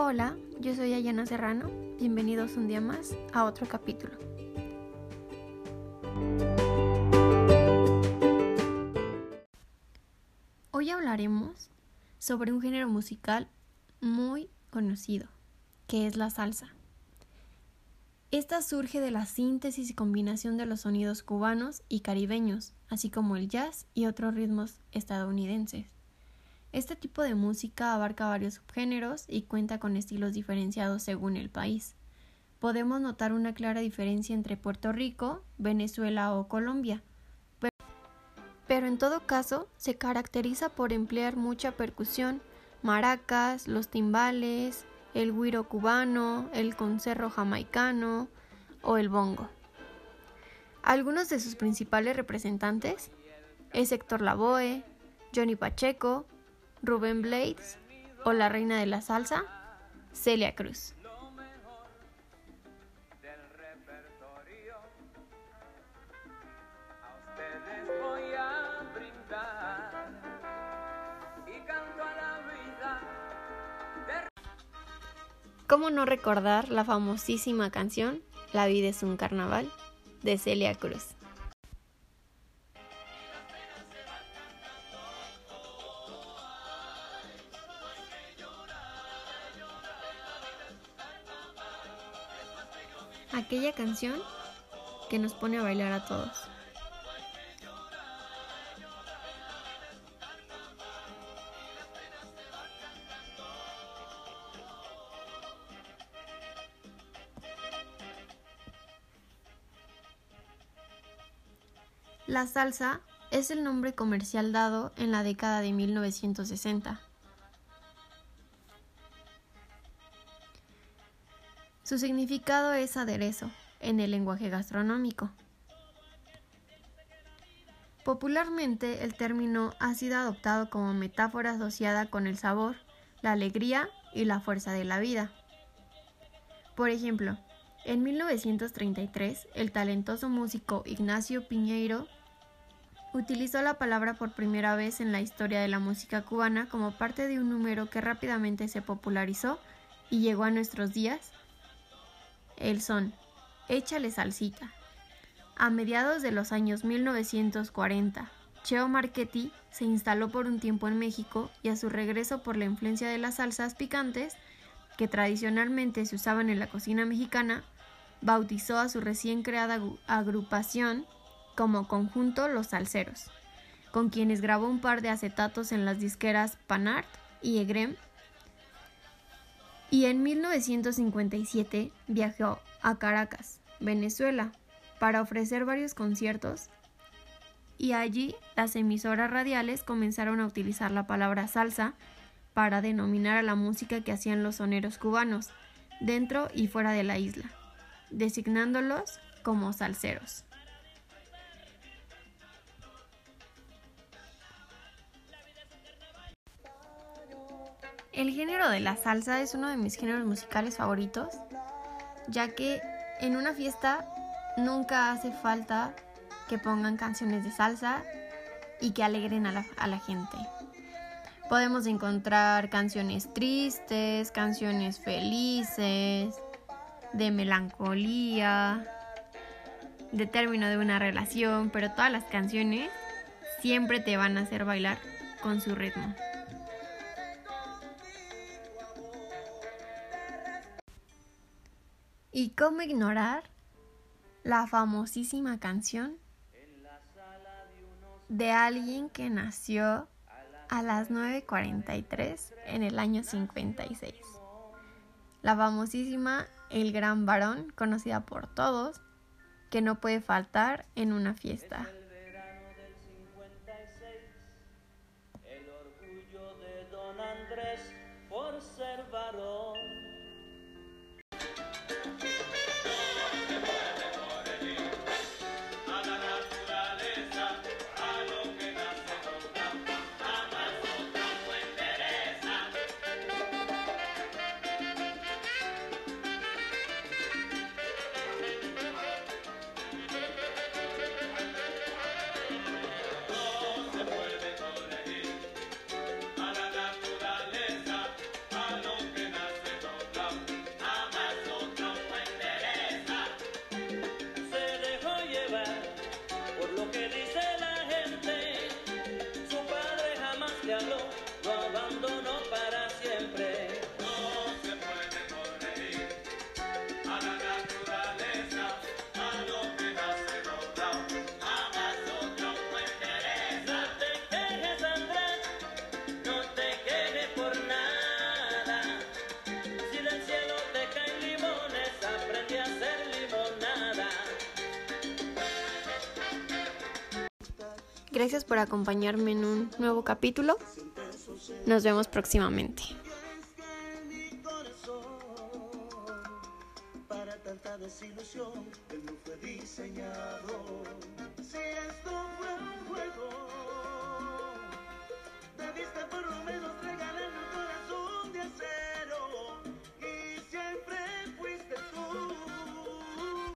Hola, yo soy Ayana Serrano. Bienvenidos un día más a otro capítulo. Hoy hablaremos sobre un género musical muy conocido, que es la salsa. Esta surge de la síntesis y combinación de los sonidos cubanos y caribeños, así como el jazz y otros ritmos estadounidenses. Este tipo de música abarca varios subgéneros y cuenta con estilos diferenciados según el país. Podemos notar una clara diferencia entre Puerto Rico, Venezuela o Colombia, pero en todo caso se caracteriza por emplear mucha percusión, maracas, los timbales, el guiro cubano, el concerro jamaicano o el bongo. Algunos de sus principales representantes es Héctor Lavoe, Johnny Pacheco, Rubén Blades o la reina de la salsa, Celia Cruz. ¿Cómo no recordar la famosísima canción La vida es un carnaval de Celia Cruz? Aquella canción que nos pone a bailar a todos. La salsa es el nombre comercial dado en la década de 1960. Su significado es aderezo en el lenguaje gastronómico. Popularmente el término ha sido adoptado como metáfora asociada con el sabor, la alegría y la fuerza de la vida. Por ejemplo, en 1933 el talentoso músico Ignacio Piñeiro utilizó la palabra por primera vez en la historia de la música cubana como parte de un número que rápidamente se popularizó y llegó a nuestros días. El son, échale salsita. A mediados de los años 1940, Cheo Marchetti se instaló por un tiempo en México y a su regreso por la influencia de las salsas picantes, que tradicionalmente se usaban en la cocina mexicana, bautizó a su recién creada agrupación como conjunto Los Salceros, con quienes grabó un par de acetatos en las disqueras Panart y Egrem. Y en 1957 viajó a Caracas, Venezuela, para ofrecer varios conciertos y allí las emisoras radiales comenzaron a utilizar la palabra salsa para denominar a la música que hacían los soneros cubanos, dentro y fuera de la isla, designándolos como salseros. El género de la salsa es uno de mis géneros musicales favoritos, ya que en una fiesta nunca hace falta que pongan canciones de salsa y que alegren a la, gente. Podemos encontrar canciones tristes, canciones felices, de melancolía, de término de una relación, pero todas las canciones siempre te van a hacer bailar con su ritmo. ¿Y cómo ignorar la famosísima canción de alguien que nació a las 9.43 en el año 56? La famosísima El Gran Varón, conocida por todos, que no puede faltar en una fiesta. Por ser varón. Gracias por acompañarme en un nuevo capítulo. Nos vemos próximamente.